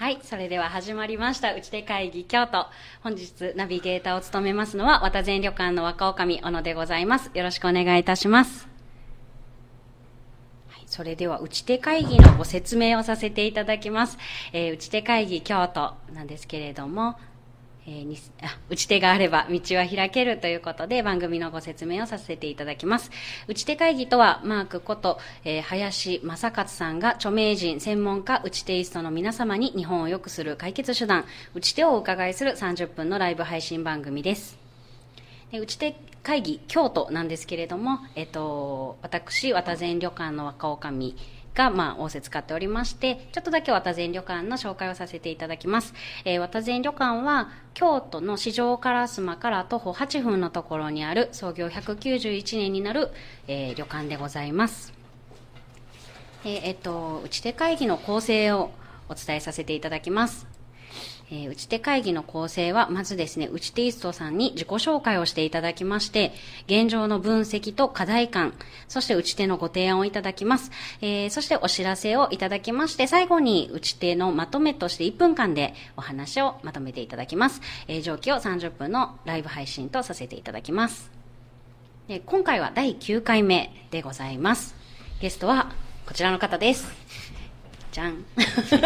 はい、それでは始まりました、打ち手会議京都。本日ナビゲーターを務めますのは、渡前旅館の若女将小野でございます。よろしくお願いいたします。はい、それでは、打ち手会議のご説明をさせていただきます。えー打ち手会議京都なんですけれども、えーにあ打ち手があれば道は開けるということで番組のご説明をさせていただきます。打ち手会議とは、マークこと、えー林正勝さんが著名人、専門家、打ち手イストの皆様に日本を良くする解決手段、打ち手をお伺いする30分のライブ配信番組です。で打ち手会議京都なんですけれども、えっと、私、渡前旅館の若女将が、まあ、仰せ使っておりまして、ちょっとだけ渡前旅館の紹介をさせていただきます。えー渡前旅館は、京都の四条烏丸から徒歩8分のところにある創業191年になる、えー旅館でございます。えーえっと、打ち手会議の構成をお伝えさせていただきます。えー打ち手会議の構成は、まずですね、打ち手イストさんに自己紹介をしていただきまして、現状の分析と課題感、そして打ち手のご提案をいただきます。えーそしてお知らせをいただきまして、最後に打ち手のまとめとして1分間でお話をまとめていただきます。えー上記を30分のライブ配信とさせていただきます。で今回は第9回目でございます。ゲストはこちらの方です。じゃん。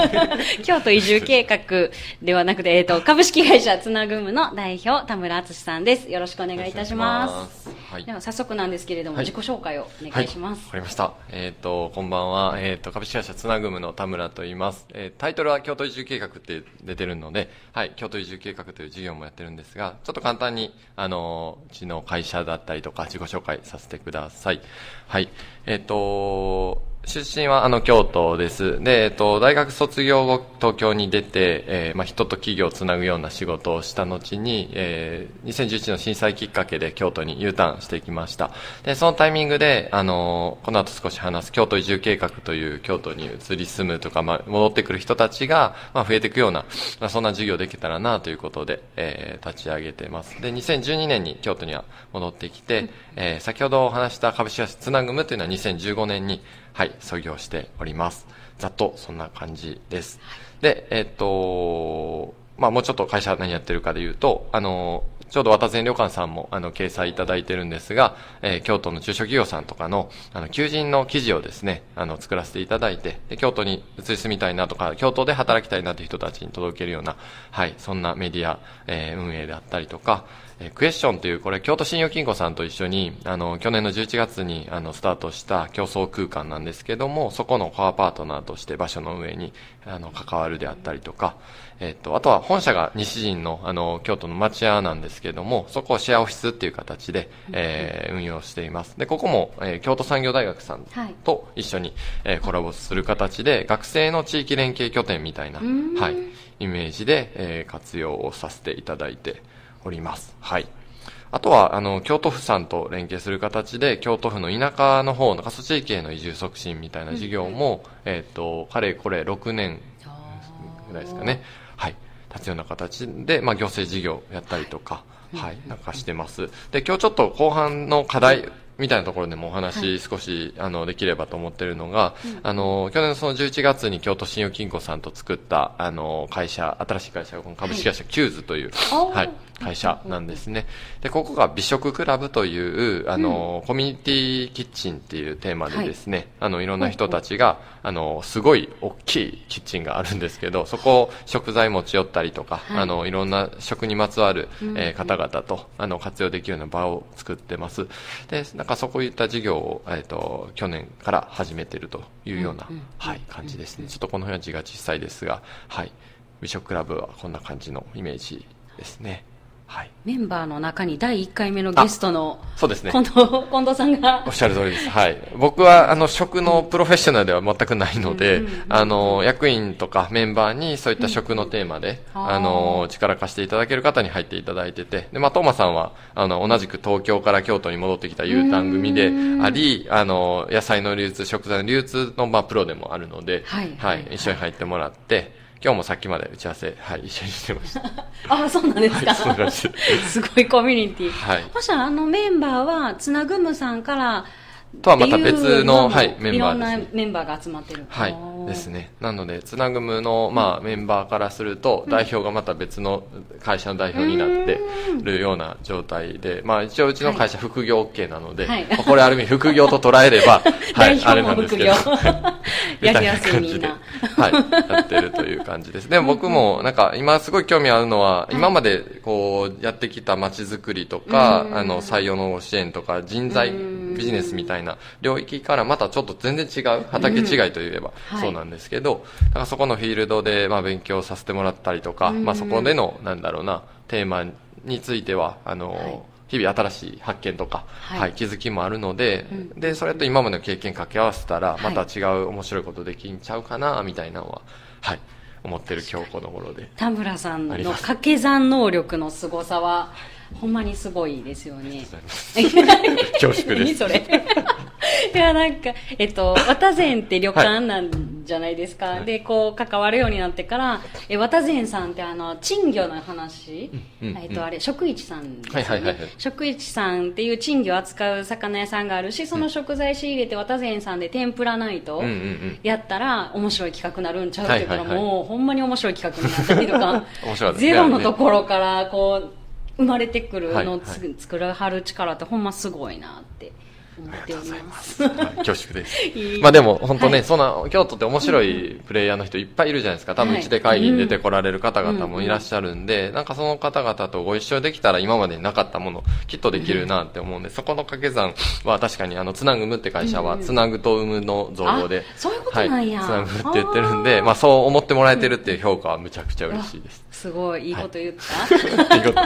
京都移住計画ではなくて、えっ、と、株式会社つなぐむの代表、田村敦さんです。よろしくお願いいたします。はいでは、早速なんですけれども、はい自己紹介をお願いします。はい、わかりました。えっ、と、こんばんは。えっ、と、株式会社つなぐむの田村と言います。えータイトルは京都移住計画って出てるので、はい、京都移住計画という事業もやってるんですが、ちょっと簡単に、あの、うちの会社だったりとか、自己紹介させてください。はい。えっ、と、出身はあの京都です。で、えっと、大学卒業後東京に出て、えーまあ、人と企業をつなぐような仕事をした後に、えー2011の震災きっかけで京都に U ターンしてきました。で、そのタイミングで、あのこの後少し話す京都移住計画という京都に移り住むとか、まあ、戻ってくる人たちが、まあ、増えていくような、まあ、そんな事業できたらなということで、えー立ち上げてます。で、2012年に京都には戻ってきて、えー先ほどお話した株式会社つなぐむというのは2015年に、はい、創業しております。ざっとそんな感じです。で、えっと、まあもうちょっと会社何やってるかで言うと、あの、ちょうど渡前旅館さんもあの掲載いただいてるんですが、えー京都の中小企業さんとかのあの求人の記事をですね、あの作らせていただいて、で京都に移り住みたいなとか、京都で働きたいなという人たちに届けるような、はい、そんなメディア、えー運営であったりとか、えークエスチョンという、これ、京都信用金庫さんと一緒に、あの、去年の11月に、あの、スタートした競争空間なんですけども、そこのコアパートナーとして場所の上に、あの、関わるであったりとか、えっと、あとは本社が西陣の、あの、京都の町屋なんですけども、そこをシェアオフィスっていう形で、えー運用しています。で、ここも、えー京都産業大学さんはいと一緒に、えーコラボする形で、学生の地域連携拠点みたいな、んはい、イメージで、えー活用をさせていただいております。はい。あとは、あの、京都府さんと連携する形で、京都府の田舎の方の過疎地域への移住促進みたいな事業も、えっ、と、かれこれ6年ぐらいですかね。はい。立つような形で、まあ、行政事業やったりとか、はい、なんかしてます。で、今日ちょっと後半の課題、みたいなところでもお話少し、あの、できればと思ってるのが、あの、去年のその11月に京都信用金庫さんと作った、あの、会社、新しい会社がこの株式会社キューズという、はい、会社なんですね。で、ここが美食クラブという、あの、コミュニティキッチンっていうテーマでですね、あの、いろんな人たちが、あの、すごい大きいキッチンがあるんですけど、そこを食材持ち寄ったりとか、はいあの、いろんな食にまつわる、えー方々と、あの、活用できるような場を作ってます。で、なんかそういった事業を、えっ、と、去年から始めてるというような、はい、感じですね。ちょっとこの辺は字が小さいですが、はい。美食クラブはこんな感じのイメージですね。はい。メンバーの中に第1回目のゲストのそうですね。近藤近藤さんがおっしゃる通りです。はい。僕は、あの、食のプロフェッショナルでは全くないので、あの、役員とかメンバーにそういった食のテーマで、うんあの、力貸していただける方に入っていただいてて、で、まあ、トーマさんは、あの、同じく東京から京都に戻ってきた U ターン組であり、あの、野菜の流通、食材の流通の、まあ、プロでもあるので、はいははいい。一緒に入ってもらって、今日もさっきまで打ち合わせ、はい、一緒にしてました。あそうなんですか、はいそんな感じです。ごいコミュニティ、はい。そしたらあのメンバーはつなぐむさんからとはまた別の、はいメンバーです、ね。いろんなメンバーが集まってる。はいですね。なので、つなぐむの、まあ、メンバーからすると、代表がまた別の会社の代表になってるような状態で、まあ、一応うちの会社副業 OK なので、はいまあこれある意味副業と捉えれば、は代い、あれ表も副なんですけど業。やりやすいみんな。はい、やってるという感じです。でも僕も、なんか、今すごい興味あるのは、今まで、こう、やってきた街づくりとか、あの、採用の支援とか、人材、ビジネスみたいな領域からまたちょっと全然違う、畑違いといえばはい。そうなんですけど、だからそこのフィールドで、まあ、勉強させてもらったりとか、まあ、そこでの、なんだろうな、テーマについては、あの、はい。日々新しい発見とか、はい。はい、気づきもあるので、で、それと今までの経験掛け合わせたら、また違う面白いことできんちゃうかな、みたいなのは、はい、思ってる今日この頃で。田村さんの掛け算能力の凄さは、ほんまにすごいですよね。恐縮です。いやなんか、えっと、綿膳って旅館なんじゃないですか、でこう関わるようになってからえ綿膳さんってあの珍魚の話、うんうんえっと、あれ食市さんですよね、はいはいはいはい。食市さんっていう珍魚を扱う魚屋さんがあるしその食材仕入れて綿膳さんで天ぷらナイトうんうんうん。やったら面白い企画になるんちゃうって言うから、はいはいはいもうほんまに面白い企画になった。りとか面白いゼロのところからこう生まれてくるのをつ、はい作るはる力ってほんますごいなって思っております。はい恐縮です。まあでも本当ね、はい。そんな、京都って面白いプレイヤーの人いっぱいいるじゃないですか。多分はい。うちで会議に出てこられる方々もいらっしゃるんで、なんかその方々とご一緒できたら今までになかったもの、きっとできるなって思うんで、そこの掛け算は確かにあの、つなぐむって会社は、つなぐと生むの造語で、あそういうことなんや。はい、つなぐって言ってるんで、まあそう思ってもらえてるっていう評価はむちゃくちゃ嬉しいです。すごいいいこと言った、いいこと、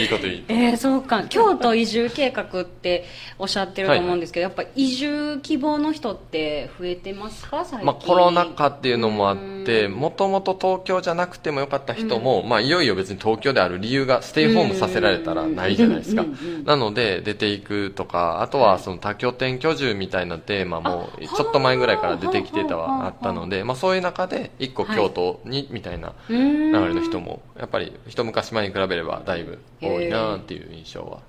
いいこと言い。えー、そうか。京都移住計画っておっしゃってると思うんですけど、やっぱ移住希望の人って増えてますか？最近、まあ、コロナ禍っていうのもあって、もともと東京じゃなくてもよかった人も、まあ、いよいよ別に東京である理由がステイホームさせられたらないじゃないですか。うんうんうんうん。なので、出ていくとか、あとはその多拠点居住みたいなテーマも、あちょっと前ぐらいから出てきてたはあったので、まあ、そういう中で、一個京都に、みたいな流れの人も、やっぱり一昔前に比べればだいぶ多いなっていう印象は。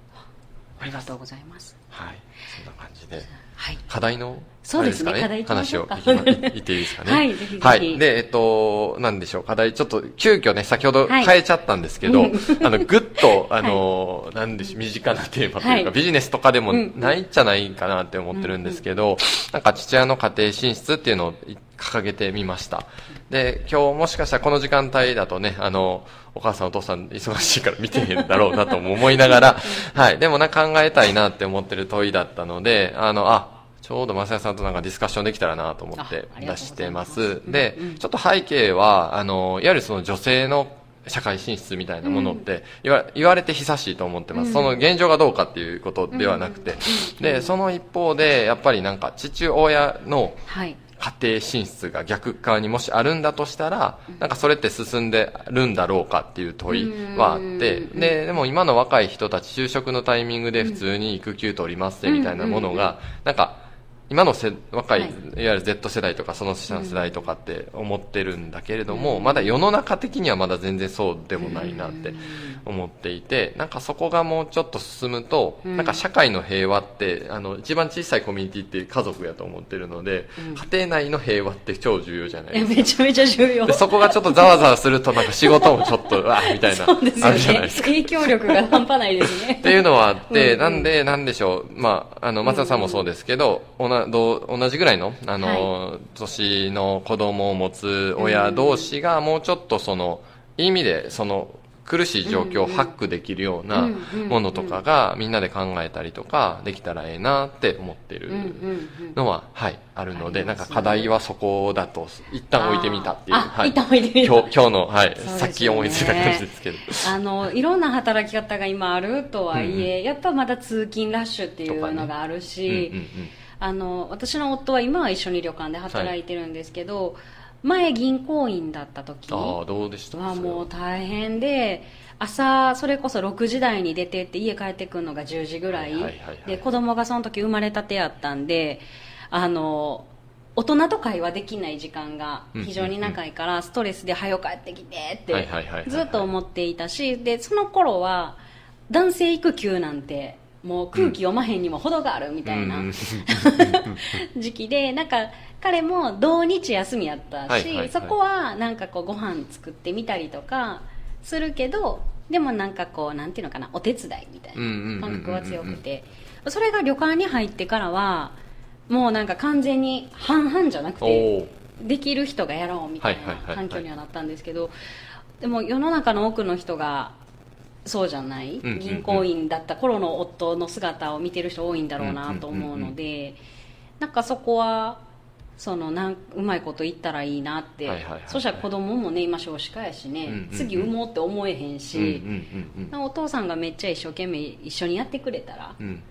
ありがとうございます。はい。そんな感じで。はい課題のそうですね。課題話を言っていいですかね？はいぜひぜひ。はい。で、えっと、なんでしょう、課題、ちょっと、急遽ね、先ほどはい。変えちゃったんですけど、あの、ぐっと、あの、なんでしょう、身近なテーマというか、はい。ビジネスとかでもうんないんじゃないかなって思ってるんですけど、なんか父親の家庭進出っていうのを掲げてみました。で、今日もしかしたらこの時間帯だとね、あの、お母さんお父さん忙しいから見てへんだろうなとも思いながら、はい。でもな、考えたいなって思ってる問いだったので、あの、あ、ちょうど正也さんとなんかディスカッションできたらなと思ってあありがとうございます。出してます。うんで、ちょっと背景は、あの、いわゆるその女性の社会進出みたいなものって言わ言われて久しいと思ってます、その現状がどうかっていうことではなくて、でその一方でやっぱりなんか父親のはい。家庭進出が逆側にもしあるんだとしたら、なんかそれって進んでるんだろうかっていう問いはあって、で、でも今の若い人たち就職のタイミングで普通に育休取りますってみたいなものが、なんか、今のせ若い、はい。い、わゆる Z 世代とかその下の世代とかって思ってるんだけれども、まだ世の中的にはまだ全然そうでもないなって思っていて、なんかそこがもうちょっと進むと、なんか社会の平和って、あの、一番小さいコミュニティって家族やと思ってるので、家庭内の平和って超重要じゃないえですか。めちゃめちゃ重要。でそこがちょっとざわざわすると、なんか仕事もちょっと、うわみたいな、そうですよあるじゃないねですか。影響力が半端ないですね。っていうのはあって、うん。なんで、なんでしょう、まあ、あの、松田さんもそうですけど、おなどう同じぐらいの、あの、年の子供を持つ親同士が、もうちょっとその、いい意味で、その、苦しい状況をハックできるようなものとかがみんなで考えたりとかできたらええなって思ってるのは、はい、あるので、なんか課題はそこだと、一旦置いてみたっていう。あはい、一旦置いてみた。今日今日の、はい、さっき思いついた感じですけど。あのいろんな働き方が今あるとはいえ、やっぱまだ通勤ラッシュっていうのがあるし、あの私の夫は今は一緒に旅館で働いてるんですけど、前銀行員だった時ああ、どうでした？は。もう大変で朝それこそ6時台に出てって家帰ってくるのが10時ぐらい,、はいはいはいはい。で子供がその時生まれたてやったんであの大人と会話できない時間が非常に長いからストレスで早く帰ってきてってはいはいはいはいはい。ずっと思っていたしでその頃は男性育休なんてもう空気読まへんにも程があるみたいな、うん。時期でなんか彼も土日休みやったし、はいはいはい。そこはなんかこうご飯作ってみたりとかするけどでもなんかこうなんていうのかなお手伝いみたいな感覚は強くて。それが旅館に入ってからはもうなんか完全に半々じゃなくおておできる人がやろうみたいな環境にはなったんですけどでも世の中の多くの人がそうじゃない、銀行員だった頃の夫の姿を見てる人多いんだろうなと思うので、なんかそこはそのなんうまいこと言ったらいいなって、そしたら子供もね今少子化やしね、次産もうって思えへんし、お父さんがめっちゃ一生懸命一緒にやってくれたらうんうん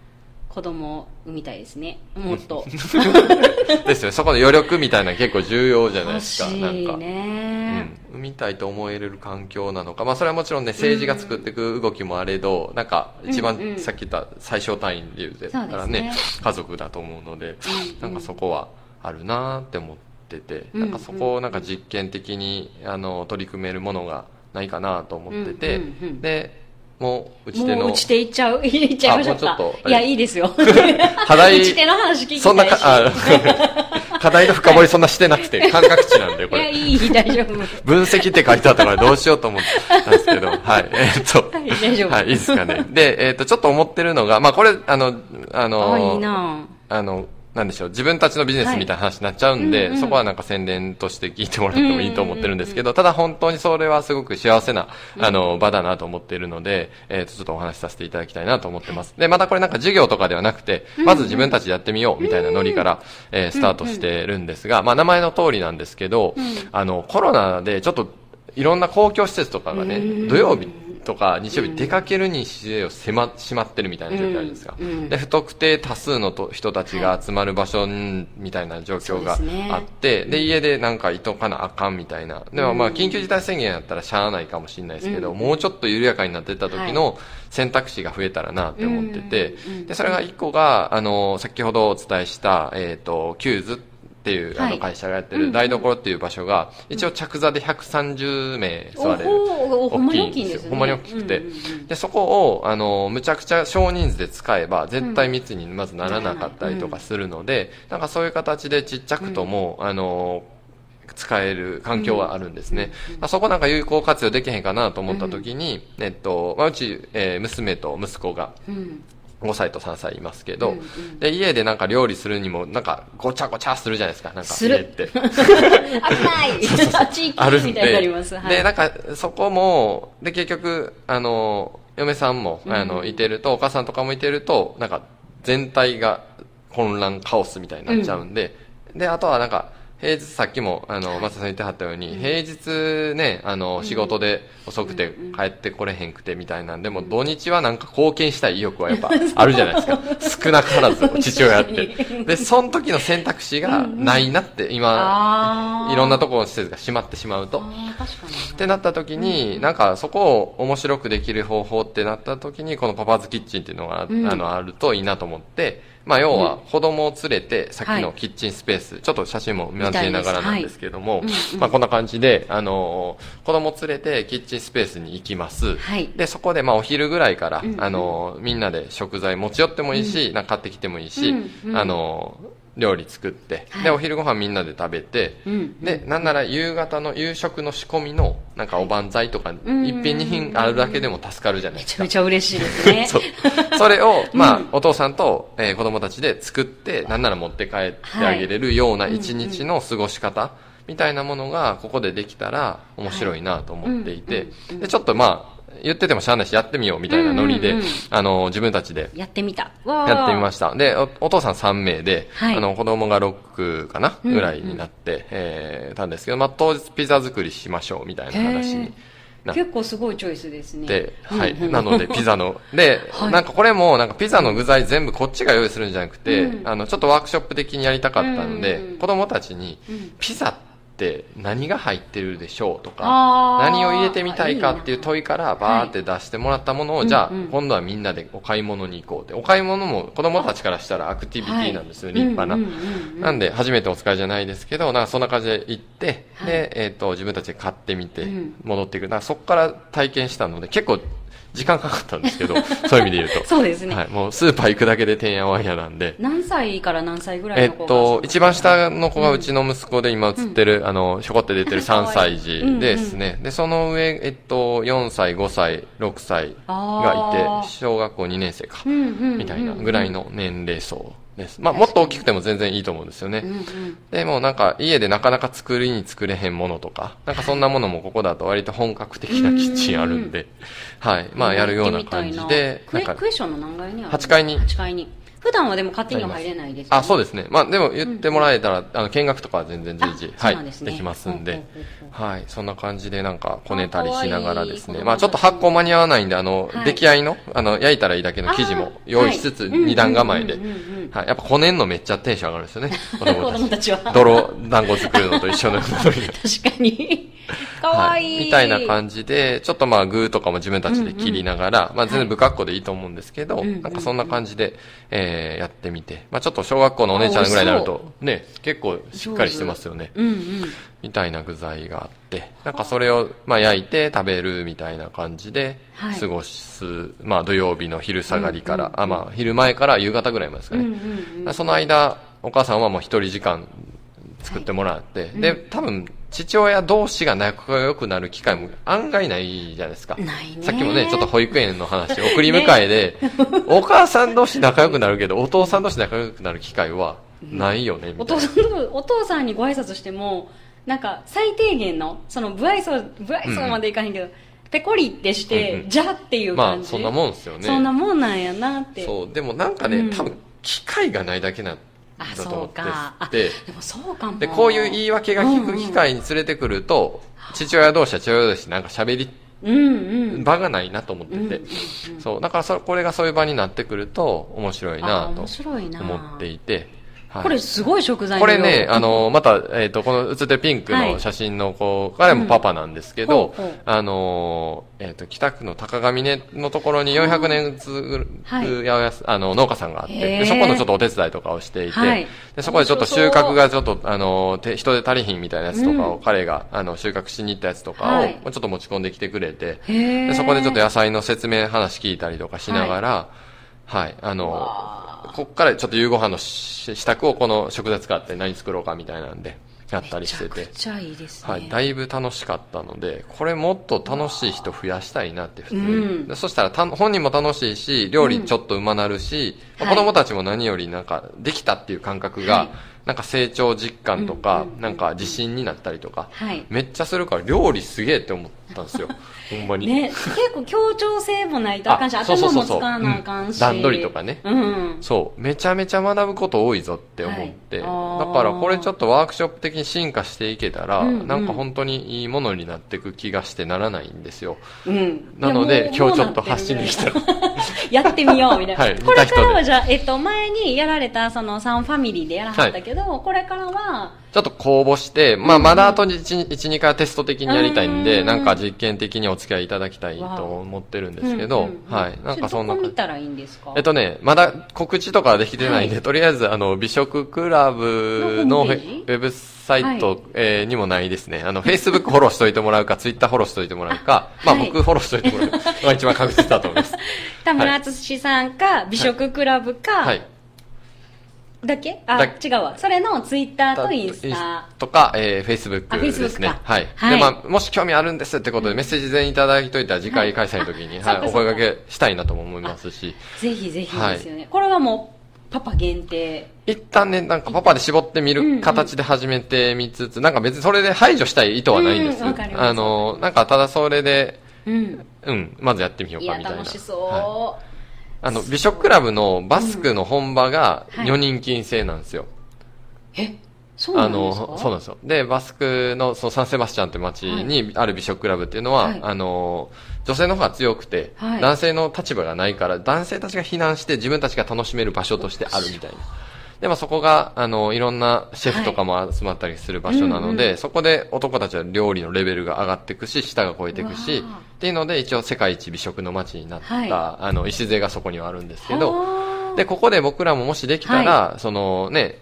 子供を産みたいですね。もっと。ですよね。そこの余力みたいなの結構重要じゃない欲ですか。しいなんか。ね、うん、産みたいと思えれる環境なのか、まあ、それはもちろんね政治が作っていく動きもあれど、なんか一番うんうん。さっき言った最小単位で言うてたらね家族だと思うので、うんなんかそこはあるなって思ってて、うんなんかそこをなんか実験的にあの取り組めるものがないかなと思ってて、うんうんうん。でもう打ち手の。打ち手いっちゃう。いっちゃいましょうか。ういやいいですよ。課題。打ち手の話聞きたそんなかあ 課題の深掘りそんなしてなくて感覚値なんでこれ。いやいい大丈夫。分析って書いてあったからどうしようと思ったんですけど、はい、えーっと、はい大丈夫。はい、いいですかね。で、えーっと、ちょっと思ってるのが、まあこれ、あの、あの、あいいなあの、なんでしょう、自分たちのビジネスみたいな話になっちゃうんで、はいうんうん。そこはなんか宣伝として聞いてもらってもいいと思ってるんですけど、ただ本当にそれはすごく幸せな、あの、場だなと思っているので、えーっと、ちょっとお話しさせていただきたいなと思ってます。で、またこれなんか授業とかではなくて、まず自分たちでやってみようみたいなノリから、えースタートしてるんですが、まあ名前の通りなんですけど、あの、コロナでちょっと、いろんな公共施設とかがね、土曜日とか日曜日出かけるにしてを迫しまってるみたいな状況あるじゃないですか。うん。うん。で、不特定多数のと人たちが集まる場所んみたいな状況があって、で家でなんかいとかなあかんみたいな。でもまあ、緊急事態宣言やったらしゃあないかもしれないですけど、もうちょっと緩やかになってった時の選択肢が増えたらなって思ってて、で、それが一個が、あの、先ほどお伝えした、えっ、と、キューズっていうあはい。の会社がやってる台所っていう場所が、一応着座で130名座れる。おほほんまに大きいんですよ。ほんまに大きくて。うんうんうんで、そこを、あの、むちゃくちゃ少人数で使えば、絶対密にまずならなかったりとかするので、なんかそういう形でちっちゃくとも、あの、使える環境はあるんですね。まあそこなんか有効活用できへんかなと思った時に、えっと、まあ、うち、えー娘と息子がうん5歳と3歳いますけど、うんうん。で、家でなんか料理するにも、なんかごちゃごちゃするじゃないですか、なんか家って。危ない。あっち行あるんできみたいになります。はい。でなんかそこもで結局あの嫁さんも、うん。あのいてるとお母さんとかもいてるとなんか全体が混乱カオスみたいになっちゃうんで、であとはなんか平日さっきもあの松田さん言ってはったように、平日ねあの仕事で遅くて帰ってこれへんくてみたいなんでも土日はなんか貢献したい意欲はやっぱ あるじゃないですか。少なからず 父親って。でその時の選択肢がないなって今いろんなところの施設が閉まってしまうと。ってなった時に、なんかそこを面白くできる方法ってなった時に、このパパーズキッチンっていうのがあのあるといいなと思って、まあ要は子供を連れて、さっきのキッチンスペース、ちょっと写真も交えながらなんですけども、まあこんな感じで、あのー子供を連れてキッチンスペースに行きます。はい。で、そこでまあお昼ぐらいから、あのーみんなで食材持ち寄ってもいいし、なんか買ってきてもいいし、あのー料理作って、はい。で、お昼ご飯みんなで食べて、うん。で、なんなら夕方の夕食の仕込みの、なんかおばんざいとか、ん。一品二品あるだけでも助かるじゃないですか。めちゃめ。ちゃ嬉しいですね。そう。それを、まあ、お父さんと、えー子供たちで作って、なんなら持って帰ってあげれるような一日の過ごし方、みたいなものが、ここでできたら面白いなと思っていて、で、ちょっとまあ、言っててもしゃあないし、やってみようみたいなノリで、うんうん。うんあの、自分たちでやってみた。やってみました。で、おお父さん3名で、はい。あの、子供が6かな、うんぐらいになって、えーたんですけど、まあ、当日ピザ作りしましょうみたいな話に結構すごいチョイスですね。て、はい。うんうん。なので、ピザの、で、はい。なんかこれも、なんかピザの具材全部こっちが用意するんじゃなくて、うん。あの、ちょっとワークショップ的にやりたかったので、うんうんうん。子供たちに、うん。ピザって何が入ってるでしょうとか、何を入れてみたいかっていう問いからバーって出してもらったものを、じゃあ、うん。うん今度はみんなでお買い物に行こうって。お買い物も子供たちからしたらアクティビティなんですよ、はい。立派な。うんうんうんうん。なんで、初めてお使いじゃないですけど、なんかそんな感じで行って、はい。で、えっ、と、自分たちで買ってみてうん、戻っていく。だからそこから体験したので、結構、時間かかったんですけど、そういう意味で言うと。そうですね。はい。もうスーパー行くだけでてんやわんやなんで。何歳から何歳ぐらえっいの子がと、一番下の子がうちの息子で今映ってる、あの、ひょこって出てる3歳児ですね。で、その上、えっと、4歳、5歳、6歳がいて小学校2年生か。うんうんうんみたいなぐらいの年齢層です。まあ、もっと大きくても全然いいと思うんですよね。うんうんでもなんか家でなかなか作りに作れへんものとか、なんかそんなものもここだと割と本格的なキッチンあるんで、はい。まあやるような感じで、なんかクエションの何階にある8階に8階に。普段はでも勝手には入れないですよねあ、そうですね。まあでも言ってもらえたら、あの見学とかは全然随時、あはいできますんではい。そんな感じでなんかこねたりしながらですね。まあちょっと発酵間に合わないんで、あの、はい出来合いの、あの、焼いたらいいだけの生地も用意しつつ、二段構えでうんうんうんうん。はい。やっぱこねんのめっちゃテンション上がるんですよね。子 子供たち。は。泥団子作るのと一緒の確かに。かわいい。みたいな感じで、ちょっとまあ具とかも自分たちで切りながら、まあ全然不格好でいいと思うんですけど、はいなんかそんな感じで、えー、やってみて、まあちょっと小学校のお姉ちゃんぐらいになると、ね、結構しっかりしてますよね。うんうん。みたいな具材があって、なんかそれをまあ焼いて食べるみたいな感じではい過ごす、まあ土曜日の昼下がりから、あまあ昼前から夕方ぐらいまでですかね。うんうんうん。その間、お母さんはもう一人時間作ってもらって、で、多分、父親同士が仲良くなる機会も案外ないじゃないですか。ないねさっきもね、ちょっと保育園の話、送り迎えで、お母さん同士仲良くなるけど、お父さん同士仲良くなる機会はないよね、みたいな。お父さんの、お父さんにご挨拶しても、なんか最低限の、その不愛想、不愛想までいかへんけど、ペコリってして、うんうんじゃっていうまあ。そんなもんですよね。そんなもんなんやなって。そう、でもなんかね、うん多分、機会がないだけなだと思ってそうか。あ、で、でもそうかも。で、こういう言い訳が聞く機会に連れてくると、父親同士は父親同士なんか喋りうんうん。場がないなと思ってて、うんうんうんそうだからそこれがそういう場になってくると面白いなと思っていて、はいこれすごい食材これね、あの、また、えっ、と、この写ってるピンクはい。の写真の子、彼もパパなんですけど、うんあの、えっ、と、北区の高上根のところに400年続く、はい。あの、農家さんがあって、そこのちょっとお手伝いとかをしていて、はい。でそこでちょっと収穫がちょっと、あの、て人で足りひんみたいなやつとかを、うん。彼が、あの、収穫しに行ったやつとかを、はい。ちょっと持ち込んできてくれて、でそこでちょっと野菜の説明話聞いたりとかしながら、はい、あのわ、こっからちょっと夕ご飯のし支度をこの食材使って何作ろうかみたいなんで、やったりしてて。いいですね。はい、だいぶ楽しかったので、これもっと楽しい人増やしたいなって普通に。うん。でそしたらた本人も楽しいし、料理ちょっとうまなるし、うん。子供たちも何よりなんかできたっていう感覚が、はい。なんか成長実感とか、うんうんうん。なんか自信になったりとか、はい。めっちゃするから料理すげえって思ったんですよ。ほんまに。ね、結構協調性もないとあかんし、頭も使わなあかんし。うん段取りとかねうん。そう、めちゃめちゃ学ぶこと多いぞって思って、はいだからこれちょっとワークショップ的に進化していけたら、うんうんなんか本当にいいものになっていく気がしてならないんですよ。うん。なので今日ちょっと発信できたら。やってみようみたいな。はいこれからはじゃあ、えっと、前にやられたそのサンファミリーでやらはったけど、これからは、ちょっと公募して、まあまだあと1、1 2回テスト的にやりたいんで、うん。なんか実験的にお付き合いいただきたいと思ってるんですけど、はい。なんかそんな見たらいいんですか？えっとね、まだ告知とかはできてないんで、はいとりあえず、あの、美食クラブのウェブサイト、はいえーにもないですね。あの、Facebook フォローしといてもらうか、Twitter フォローしといてもらうか、まあはい僕フォローしといてもらうのが一番確実だと思います。田村敦さんか、美食クラブか、はい。だけ？あ、だ違うわ。それのツイッターとインスタ。とか、えー、Facebook あですね。はい。はいで、まあ、もし興味あるんですってことで、メッセージ全員いただいといたら、次回開催の時に、はい、はいお声掛けしたいなとも思いますし、ぜひぜひはいですよね。これはもう、パパ限定。一旦ね、なんかパパで絞ってみる形で始めてみつつ、なんか別にそれで排除したい意図はないんですあの、なんかただそれで、うん。うん、まずやってみようかみたいな。楽しそう。はいあの、美食クラブのバスクの本場がはい女人禁制なんですよ。え、そうなあんですか？の、そうなんですよ。で、バスクの、そのサンセバスチャンって町にある美食クラブっていうのは、はいあの、女性の方が強くて、はい男性の立場がないから、男性たちが避難して自分たちが楽しめる場所としてあるみたいな。で、まあそこが、あの、いろんなシェフとかも集まったりする場所なので、うんうんそこで男たちは料理のレベルが上がっていくし、舌が超えていくし、っていうので、一応世界一美食の街になった、はい。あの、礎がそこにはあるんですけど、で、ここで僕らももしできたら、そのね、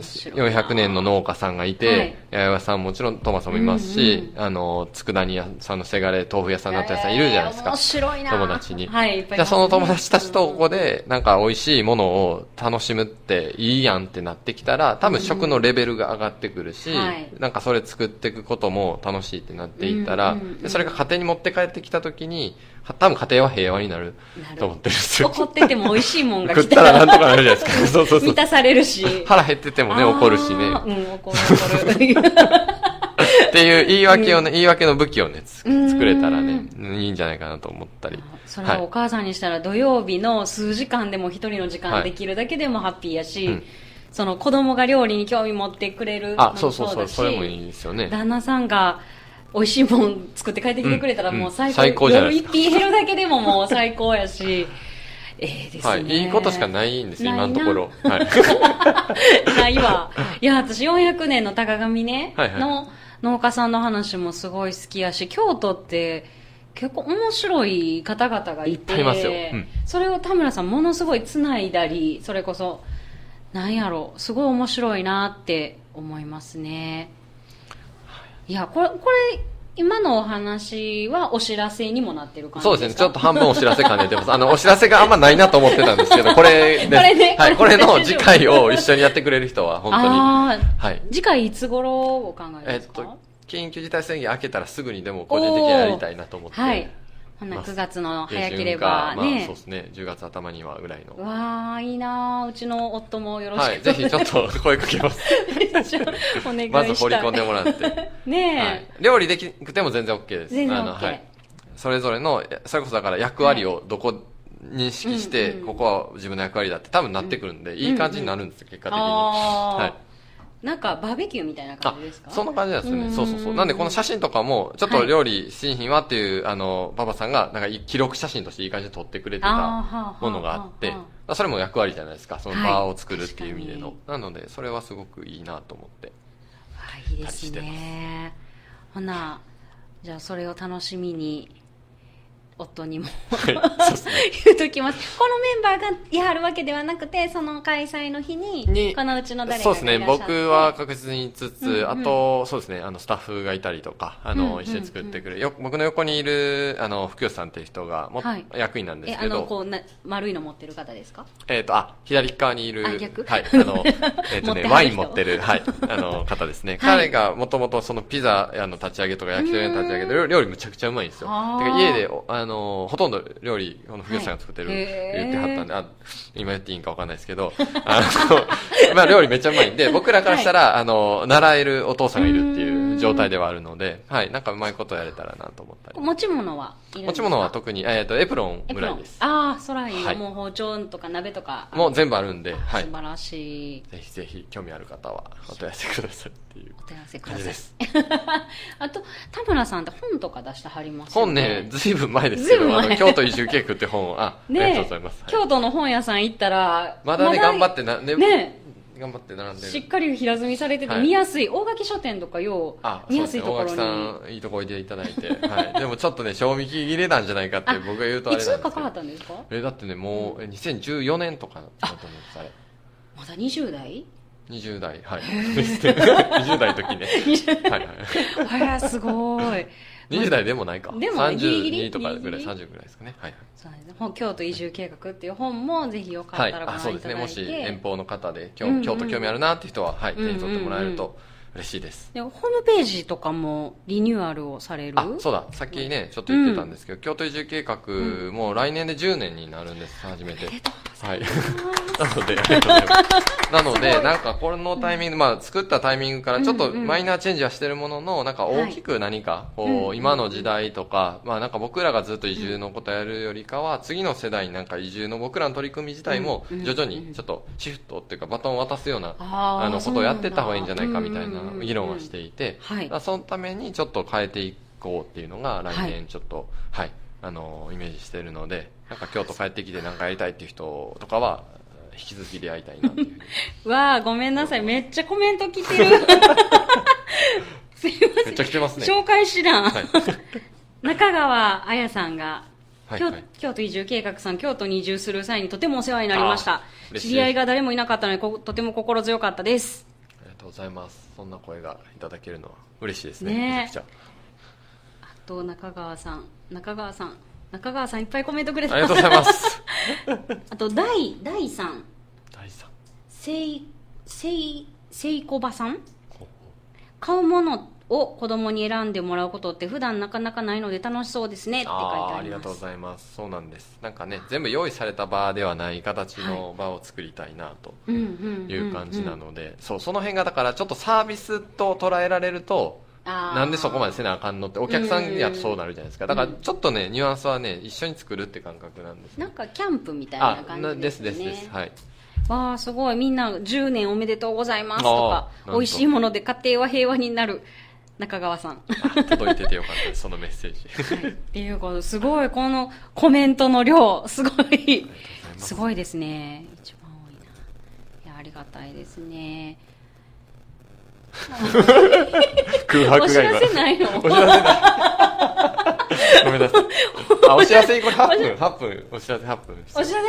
400年の農家さんがいはい。て、八百屋さんもちろんトマトもいますし、うんあの、佃煮屋さんのせがれ、豆腐屋さん、納豆屋さんいるじゃないですか。面白いな。友達に。はい、じゃその友達たちとここで、なんか美味しいものを楽しむっていいやんってなってきたら、多分食のレベルが上がってくるし、はい。なんかそれ作っていくことも楽しいってなっていったら、うんうんうんでそれが家庭に持って帰ってきた時に、は多分家庭は平和になると思ってるんですよ。怒ってても美味しいもんが食っ来たらたらなんとかなるじゃないですか。そうそうそう満。たされるし。腹減っててもね、怒るしね。うん、怒る怒る。っていう言い訳をね、言い訳の武器をね、作れたらね、いいんじゃないかなと思ったり。それはお母さんにしたら土曜日の数時間でも一人の時間はいできるだけでもハッピーやし、うんその子供が料理に興味持ってくれるのあ、もそうそうそう、それもいいですよね。旦那さんが美味しいもん作って帰ってきてくれたらうんもう最高,、最高じゃないですか夜一品減るだけでももう最高やしええですね、はい。いいことしかないんですよ、今のところ。はい。ないわ。いや、私400年の高上ね、はいはいの農家さんの話もすごい好きやし、京都って結構面白い方々がいて、いっぱいいますようんそれを田村さんものすごい繋いだり、それこそ、なんやろ、すごい面白いなって思いますね。いや、これ、これ、今のお話はお知らせにもなってる感じそうですね、ちょっと半分お知らせ兼ねてます。あの、お知らせがあんまないなと思ってたんですけど、これで、これねはい、ここれれの次回を一緒にやってくれる人は、本当に。はい。次回いつ頃お考えですか、えっと、緊急事態宣言明けたらすぐにでも個人的にやりたいなと思って。はい。ほんならます9月の早けれかばね。まあ、そうですね、10月頭にはぐらいの。わあいいなあうちの夫もよろしく、はい、ぜひちょっと声かけます。お願いまず掘り込んでもらって。ねえ、はい、料理できなくても全然 OK です。全然あの OK はい。それぞれの、それこそだから役割をどこ認識して、ここは自分の役割だって多分なってくるんで、いい感じになるんですよ、結果的に。はい。なんかバーベキューみたいな感あじですか、そんな感じなんですよね。うんそうそうそう。なんでこの写真とかも、ちょっと料理新品はっていう、あの、パパさんが、なんか記録写真としていい感じで撮ってくれてたものがあってそれも役割じゃないですか。そのはい場を作るっていう意味での確。なので、それはすごくいいなと思って。あいいですねほなじゃあそれを楽しみに夫にも。言うときます。このメンバーがやるわけではなくてその開催の日ににこのうちの誰か。そうですね。僕は確実につつ、うんうん。あと、そうですね、あの、スタッフがいたりとか、あの、うんうん一緒に作ってくれる。よ僕の横にいる、あの、福吉さんっていう人が、もはい。役員なんですけど、こうな丸いの持ってる方ですか？えっ、と、あ、左側にいる、はい、あの、えっ、とね、ワイン持ってる、はい、あの、方ですね。はい。彼がもともとそのピザ、あの、立ち上げとか焼き鳥の立ち上げで、料理むちゃくちゃうまいんですよ。あー。てか家で、おあの、ほとんど料理、この福吉さんが作ってる、はい。言ってはったんで、あ、今言っていいんかわかんないですけど、あの、まあ料理めっちゃうまいんで、僕らからしたら、あの、習えるお父さんがいるっていう状態ではあるので、はい、なんかうまいことやれたらなと思ったり。持ち物はいるんですち物は特に、えっ、と、エプロンエプロン？ぐらいです。ああそらいい、はい。もう包丁とか鍋とか。もう全部あるんで、はい。素。晴らしい。ぜひぜひ興味ある方はお問い合わせくださいっていうお問い合わせください。です。あと田村さんって本とか出してはりますよ本ねね、ずいぶん前ですけど、ずいぶん前。あの、京都移住計画って本を、あ、ありがねとうございます。はい。京都の本屋さん行ったらまだね、頑張ってな、ね、ね頑張って並んでる。しっかり平積みされててはい見やすい、大垣書店とかよあう、見やすいところに、そうですね大垣さん、いいとこおいでいただいて。はい。でもちょっとね、賞味期切れなんじゃないかってあ僕が言うとあいつかれなんですけったんですか？え、だってね、もう、え2014年とかだと思うんです、あれ。まだ20代？20代、はい。20 代の時ね。はいはい。あらすごい20代でもないか。でもねギリギリ32とかぐらい、ギリギリ30ぐらいですかね。はいはい。そうですね本京都移住計画っていう本もぜひよかはい、ったらごあそうですね。覧いただいて、もし遠方の方で京,、うんうん京都興味あるなって人は、はい、手に取ってもらえるうんうんと嬉しいです。でホームページとかもリニューアルをされる？あ、そうだ、さっきね、ちょっと言ってたんですけど、京都移住計画も来年で10年になるんです、初めて。はい。なので。なので、なんかこのタイミング、まあ作ったタイミングからちょっとうん。うんマイナーチェンジはしてるものの、なんか大きく何か、うんうん。こう、今の時代とか、まあなんか僕らがずっと移住のことやるよりかは、次の世代になんか移住の僕らの取り組み自体もうんうん徐々にちょっとシフトっていうかバトンを渡すような、あの、ことをやってった方がいいんじゃないかみたいな議論はしていて、はい。そのためにちょっと変えていこうっていうのが来はい。年ちょっと、はい、あの、イメージしてるので、なんか京都帰ってきてなんかやりたいっていう人とかは、引き続きでやりたいなっていう。わあごめんなさい。めっちゃコメント来てる。すいません。めっちゃ来てますね。紹介しらん、はい。中川彩さんが京はいはい。京都移住計画さん京都に移住する際にとてもお世話になりました。知り合いが誰もいなかったのでことても心強かったですざいます。そんな声がいただけるのは嬉しいですねねえ。めちゃくちあと中川さん中川さん中川さんいっぱいコメントくれてゃありがとうございます。あと大大さん。第三せいせいせいこばさん。買うものを子供に選んでもらうことって普段なかなかないので楽しそうですねって書いてあります。ありがとうございます。そうなんです。なんかね全部用意された場ではない形の場を作りたいなという感じなので、そうその辺がだからちょっとサービスと捉えられるとななんでそこまでせなあかんのってお客さんやとそうなるじゃないですか。だからちょっとねニュアンスはね一緒に作るって感覚なんですねなんかキャンプみたいあな感じですすね。ですですはい。わあすごい。みんな10年おめでとうございますとか美味しいもので家庭は平和になる中川さん。あ届いててよかったですそのメッセージ。はい。っていうことすごいこのコメントの量すごい。すごいですね。一番多いな。いやありがたいですね 空お知ら白が今せないの？お知らせない。ごめんなさい。あお知らせこれ8分8分お知らせ？8分お知らせは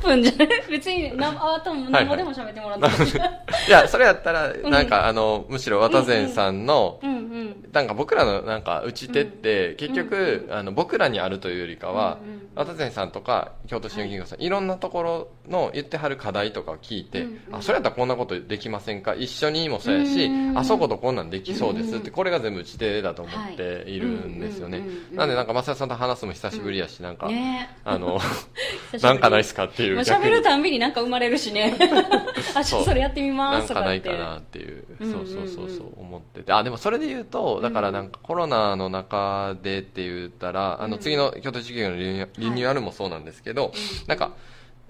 8分じゃない？別になあとも何もでも喋ってもらっても。いやそれやったらなんか、あのむしろ渡善さんの、なんか僕らのなんか打ち手って結局、あの僕らにあるというよりかは、渡善さんとか京都市の銀行さん、い、ろんなところの言ってはる課題とかを聞いて、あそれやったらこんなことできませんか？一緒にもそうやし、うんあそことこんなんできそうですって、これが全部打ち手だと思っているんですよね、なんでなんか増田さんと話すのも久しぶりやし、なんか、ね。あのえ なんかないっすかっていう。喋るたんびになんか生まれるしね。あちょっとそれやってみまなんすとかって。かないかなっていう、うんそうそうそううんそううん思ってて。あでもそれで言うとだからなんかコロナの中でって言ったら、あの次の京都市業のリニューアルもそうなんですけど、なんか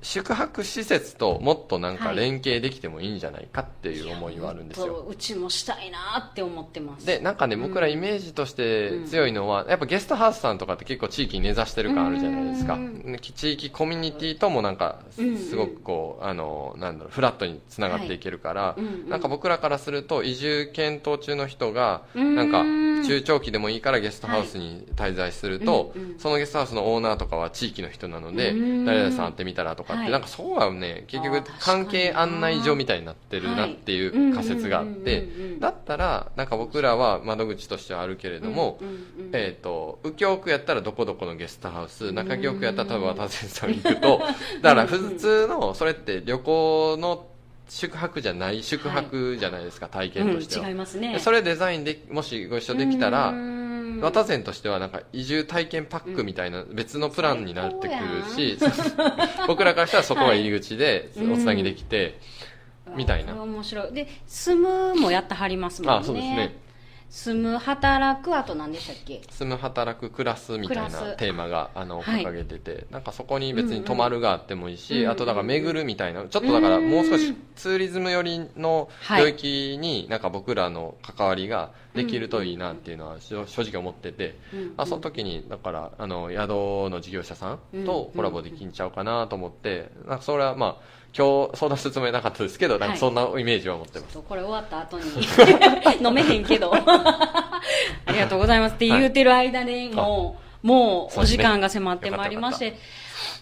宿泊施設ともっとなんかはい。連携できてもいいんじゃないかっていう思いはあるんですよ、もっとうちもしたいなって思ってます。でなんかね僕らイメージとして強いのは、やっぱゲストハウスさんとかって結構地域に根ざしてる感あるじゃないですか、うん。ね地域コミュニティともなんかすうんうんすごくこうあのなんだろうフラットにつながっていけるから、うんうん。なんか僕らからすると移住検討中の人がうん。なんか中長期でもいいからゲストハウスに滞在すると、うんうん。そのゲストハウスのオーナーとかは地域の人なので、うん。誰々さん会ってみたらとかって、はい。なんかそうはね結局関係案内所みたいになってるなっていう仮説があって、だったらなんか僕らは窓口としてはあるけれども、えー、と右京区やったらどこどこのゲストハウス中京区やったら多分渡瀬さん行くと だから普通のそれって旅行の宿泊じゃない宿泊じゃないですか、体験としては、うん、違いますね。でそれデザインでもしご一緒できたらうん渡膳としてはなんか移住体験パックみたいな別のプランになってくるし、僕らからしたらそこが入り口ではい おつなぎできて、みたいな。面白い。で住むもやってはりますもんね。あそうですね住む働くあと何でしたっけ？住む働く暮らすみたいなテーマがあのはい。掲げてて、なんかそこに別に泊まるがあってもいいし、うんうんあとだから巡るみたいなちょっとだからもう少しツーリズム寄りのはい領域になんか僕らの関わりができるといいなっていうのは正正直思ってて、うんあその時にだからあの宿の事業者さんとコラボできんちゃうかなと思って、なんかそれはまあ今日相談するつもりなかったですけどなんかそんなイメージは持ってます、これ終わった後に 飲めへんけど。ありがとうございますって言うてる間にもうもうお時間が迫ってまいりまして、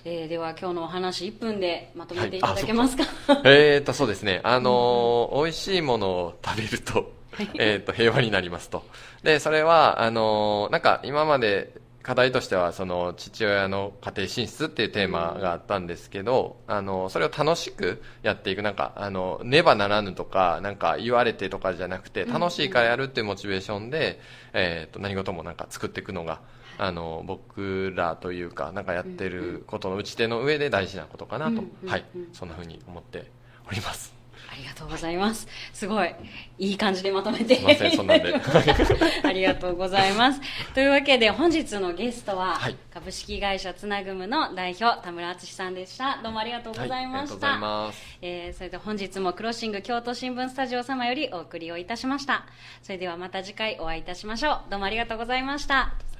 えーでは今日のお話1分でまとめてい。ただけますか、えーと、そうですね。あのー美味しいものを食べると、えーと、平和になりますと。で、それは、あのーなんか今まで課題としては、その、父親の家庭進出っていうテーマがあったんですけど、あのそれを楽しくやっていく、なんか、あの、ねばならぬとか、なんか言われてとかじゃなくて、楽しいからやるっていうモチベーションで、えーと、何事もなんか作っていくのが、あの僕らというかなんかやってることの打ち手の上で大事なことかなと、はい。そんなふうに思っておりますございますすごいいい感じでまとめてすいませんそんなんで ありがとうございます。というわけで本日のゲストは、はい株式会社つなぐむの代表田村敦さんでした。どうもありがとうございました。はいありがとうございますえーそれでは本日もクロッシング京都新聞スタジオ様よりお送りをいたしました。それではまた次回お会いいたしましょう。どうもありがとうございました。